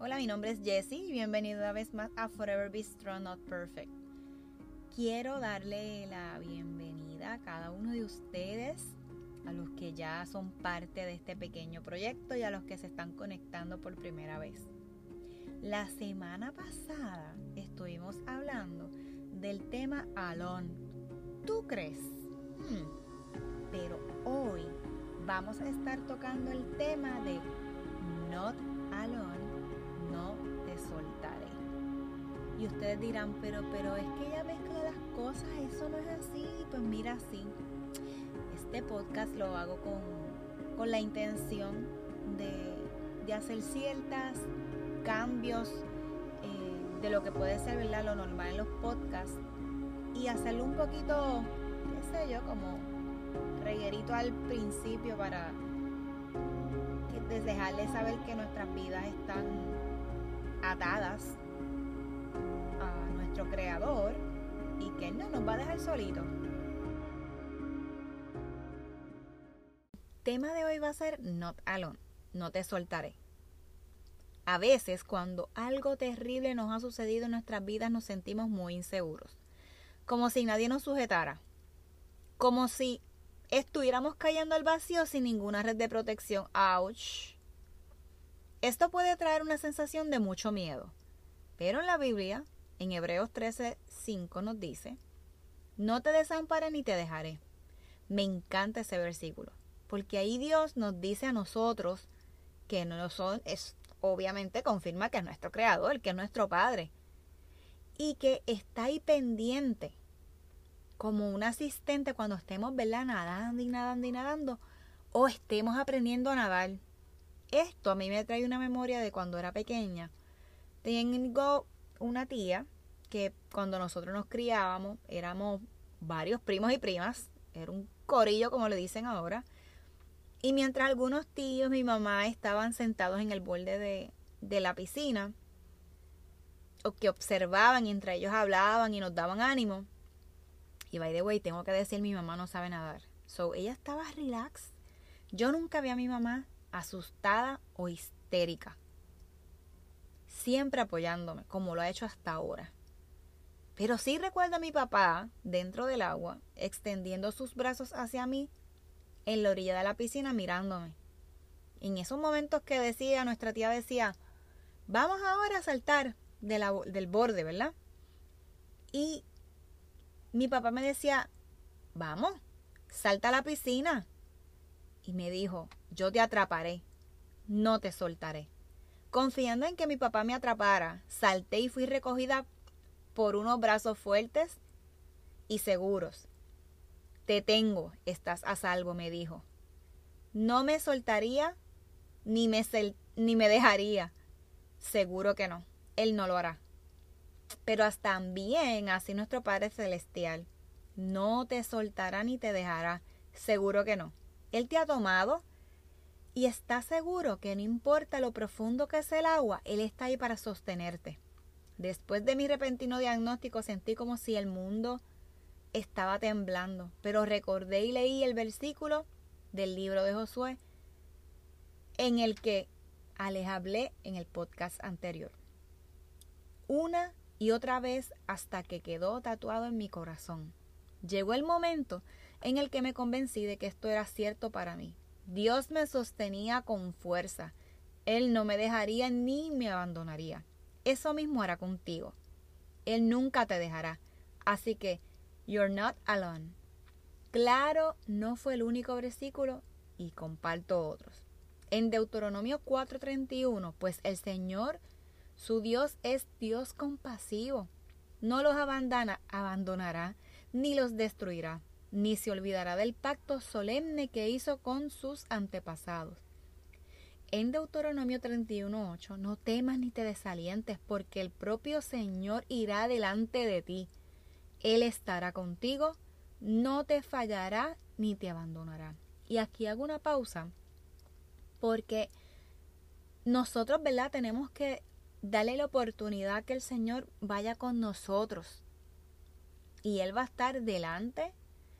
Hola, mi nombre es Jessie y bienvenido una vez más a Forever Be Strong Not Perfect. Quiero darle la bienvenida a cada uno de ustedes, a los que ya son parte de este pequeño proyecto y a los que se están conectando por primera vez. La semana pasada estuvimos hablando del tema Alone. ¿Tú crees? Hmm. Pero hoy vamos a estar tocando el tema de Not Y ustedes dirán, pero, pero es que ella mezcla las cosas, eso no es así. Pues mira, sí. Este podcast lo hago con, con la intención de, de, hacer ciertos cambios eh, de lo que puede ser ¿verdad? lo normal en los podcasts y hacerlo un poquito, qué sé yo, como reguerito al principio para dejarles saber que nuestras vidas están atadas a nuestro creador y que no nos va a dejar solito. Tema de hoy va a ser Not Alone, no te soltaré. A veces cuando algo terrible nos ha sucedido en nuestras vidas nos sentimos muy inseguros, como si nadie nos sujetara, como si estuviéramos cayendo al vacío sin ninguna red de protección. ¡Auch! Esto puede traer una sensación de mucho miedo, pero en la Biblia, en Hebreos 13:5 nos dice, no te desamparé ni te dejaré. Me encanta ese versículo, porque ahí Dios nos dice a nosotros que no son, es, obviamente confirma que es nuestro creador, que es nuestro Padre, y que está ahí pendiente, como un asistente cuando estemos, ¿verdad? Nadando y nadando y nadando, o estemos aprendiendo a nadar esto a mí me trae una memoria de cuando era pequeña. Tengo una tía que cuando nosotros nos criábamos éramos varios primos y primas, era un corillo como le dicen ahora. Y mientras algunos tíos, mi mamá estaban sentados en el borde de, de la piscina, o que observaban y entre ellos hablaban y nos daban ánimo. Y by the way, tengo que decir, mi mamá no sabe nadar. So, ella estaba relax. Yo nunca vi a mi mamá asustada o histérica. Siempre apoyándome, como lo ha hecho hasta ahora. Pero sí recuerdo a mi papá dentro del agua, extendiendo sus brazos hacia mí en la orilla de la piscina mirándome. En esos momentos que decía, nuestra tía decía, vamos ahora a saltar del borde, ¿verdad? Y mi papá me decía, vamos, salta a la piscina. Y me dijo, yo te atraparé, no te soltaré. Confiando en que mi papá me atrapara, salté y fui recogida por unos brazos fuertes y seguros. Te tengo, estás a salvo, me dijo. No me soltaría ni me, ni me dejaría. Seguro que no, Él no lo hará. Pero hasta también así nuestro Padre Celestial. No te soltará ni te dejará. Seguro que no. Él te ha tomado y está seguro que no importa lo profundo que es el agua, Él está ahí para sostenerte. Después de mi repentino diagnóstico sentí como si el mundo estaba temblando, pero recordé y leí el versículo del libro de Josué en el que les hablé en el podcast anterior. Una y otra vez hasta que quedó tatuado en mi corazón. Llegó el momento en el que me convencí de que esto era cierto para mí. Dios me sostenía con fuerza. Él no me dejaría ni me abandonaría. Eso mismo hará contigo. Él nunca te dejará. Así que, you're not alone. Claro, no fue el único versículo y comparto otros. En Deuteronomio 4:31, pues el Señor, su Dios, es Dios compasivo. No los abandona, abandonará ni los destruirá ni se olvidará del pacto solemne que hizo con sus antepasados. En Deuteronomio 31.8, no temas ni te desalientes, porque el propio Señor irá delante de ti. Él estará contigo, no te fallará ni te abandonará. Y aquí hago una pausa, porque nosotros, ¿verdad? Tenemos que darle la oportunidad que el Señor vaya con nosotros. Y Él va a estar delante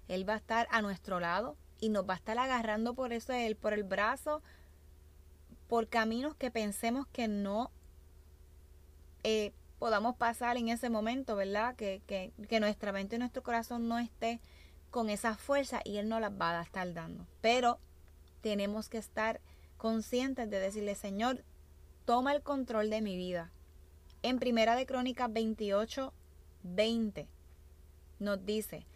él va a estar a nuestro lado y nos va a estar agarrando por eso él, por el brazo, por caminos que pensemos que no eh, podamos pasar en ese momento, ¿verdad? Que, que, que nuestra mente y nuestro corazón no esté con esa fuerza y Él no las va a estar dando. Pero tenemos que estar conscientes de decirle, Señor, toma el control de mi vida. En Primera de Crónicas 28, 20 nos dice,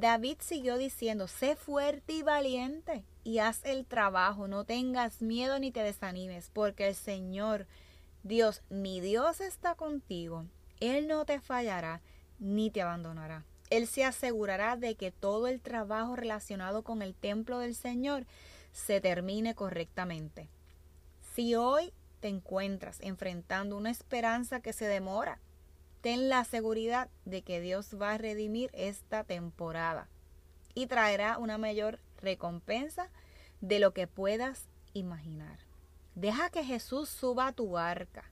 David siguió diciendo, sé fuerte y valiente y haz el trabajo, no tengas miedo ni te desanimes, porque el Señor, Dios, mi Dios está contigo, Él no te fallará ni te abandonará. Él se asegurará de que todo el trabajo relacionado con el templo del Señor se termine correctamente. Si hoy te encuentras enfrentando una esperanza que se demora, ten la seguridad de que Dios va a redimir esta temporada y traerá una mayor recompensa de lo que puedas imaginar. Deja que Jesús suba a tu barca,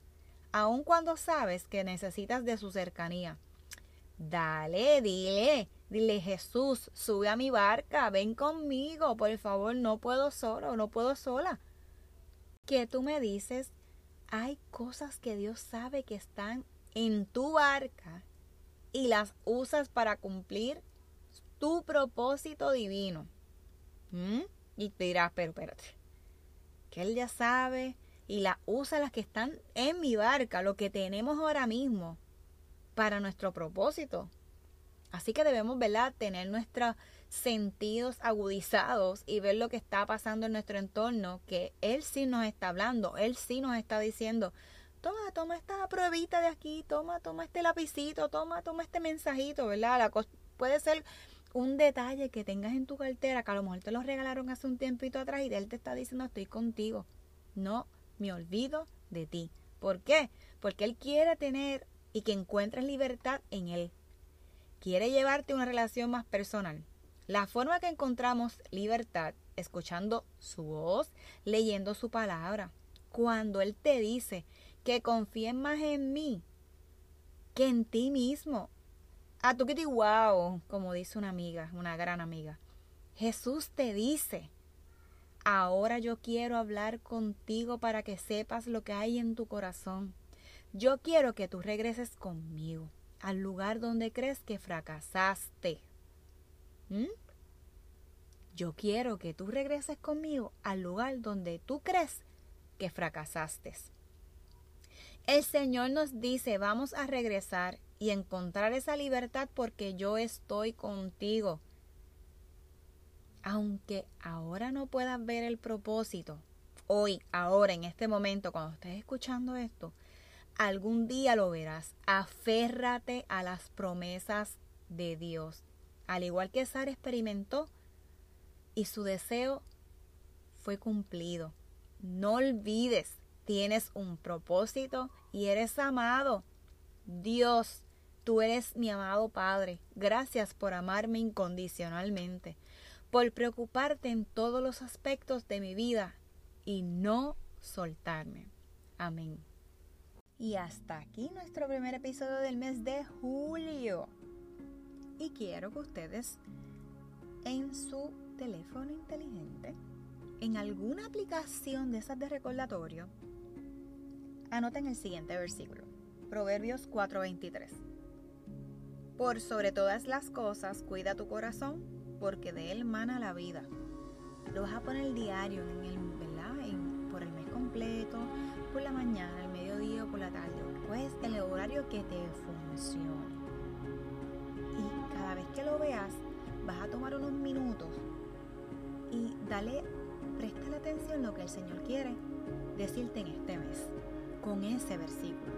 aun cuando sabes que necesitas de su cercanía. Dale, dile, dile Jesús, sube a mi barca, ven conmigo, por favor, no puedo solo, no puedo sola. Que tú me dices, hay cosas que Dios sabe que están en tu barca y las usas para cumplir tu propósito divino. ¿Mm? Y te dirás, pero espérate, que Él ya sabe y las usa las que están en mi barca, lo que tenemos ahora mismo para nuestro propósito. Así que debemos, ¿verdad?, tener nuestros sentidos agudizados y ver lo que está pasando en nuestro entorno, que Él sí nos está hablando, Él sí nos está diciendo, toma, toma esta pruebita de aquí, toma, toma este lapicito, toma, toma este mensajito, ¿verdad? La puede ser un detalle que tengas en tu cartera, que a lo mejor te lo regalaron hace un tiempito atrás y Él te está diciendo, estoy contigo, no me olvido de ti. ¿Por qué? Porque Él quiere tener y que encuentres libertad en Él. Quiere llevarte una relación más personal. La forma que encontramos libertad, escuchando su voz, leyendo su palabra. Cuando Él te dice que confíes más en mí que en ti mismo. A tu que wow, como dice una amiga, una gran amiga. Jesús te dice, ahora yo quiero hablar contigo para que sepas lo que hay en tu corazón. Yo quiero que tú regreses conmigo al lugar donde crees que fracasaste. ¿Mm? Yo quiero que tú regreses conmigo al lugar donde tú crees que fracasaste. El Señor nos dice, vamos a regresar y encontrar esa libertad porque yo estoy contigo. Aunque ahora no puedas ver el propósito, hoy, ahora, en este momento, cuando estés escuchando esto, algún día lo verás. Aférrate a las promesas de Dios. Al igual que Sara experimentó y su deseo fue cumplido. No olvides, tienes un propósito y eres amado. Dios, tú eres mi amado Padre. Gracias por amarme incondicionalmente, por preocuparte en todos los aspectos de mi vida y no soltarme. Amén. Y hasta aquí nuestro primer episodio del mes de julio. Y quiero que ustedes en su teléfono inteligente, en alguna aplicación de esas de recordatorio, anoten el siguiente versículo. Proverbios 4:23. Por sobre todas las cosas, cuida tu corazón, porque de él mana la vida. Lo vas a poner diario en el, por el mes completo, por la mañana, el mediodía o por la tarde, pues el horario que te funcione. Y cada vez que lo veas, vas a tomar unos minutos y dale, presta la atención lo que el Señor quiere decirte en este mes, con ese versículo.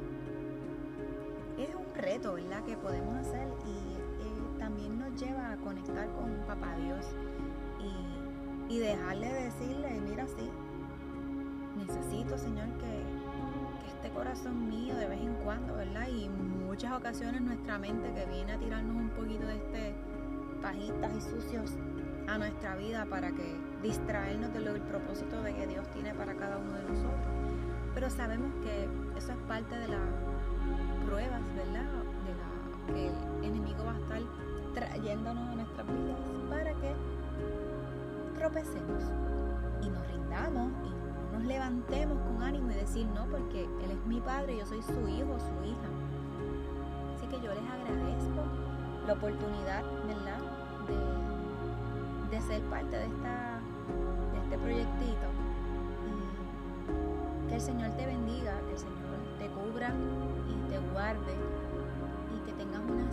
Es un reto, ¿verdad?, que podemos hacer y eh, también nos lleva a conectar con Papá Dios y, y dejarle decirle, mira, sí, necesito, Señor, que, este corazón mío de vez en cuando, ¿verdad? Y muchas ocasiones nuestra mente que viene a tirarnos un poquito de este pajitas y sucios a nuestra vida para que distraernos de del propósito de que Dios tiene para cada uno de nosotros. Pero sabemos que eso es parte de las pruebas, ¿verdad? De que el enemigo va a estar trayéndonos a nuestras vidas para que tropecemos y nos rindamos y no nos levantemos con ánimo y decir no, porque Él es mi padre, yo soy su hijo, su hija. Así que yo les agradezco la oportunidad, ¿verdad? De, de ser parte de, esta, de este proyectito. El Señor te bendiga, que el Señor te cubra y te guarde y que tengas una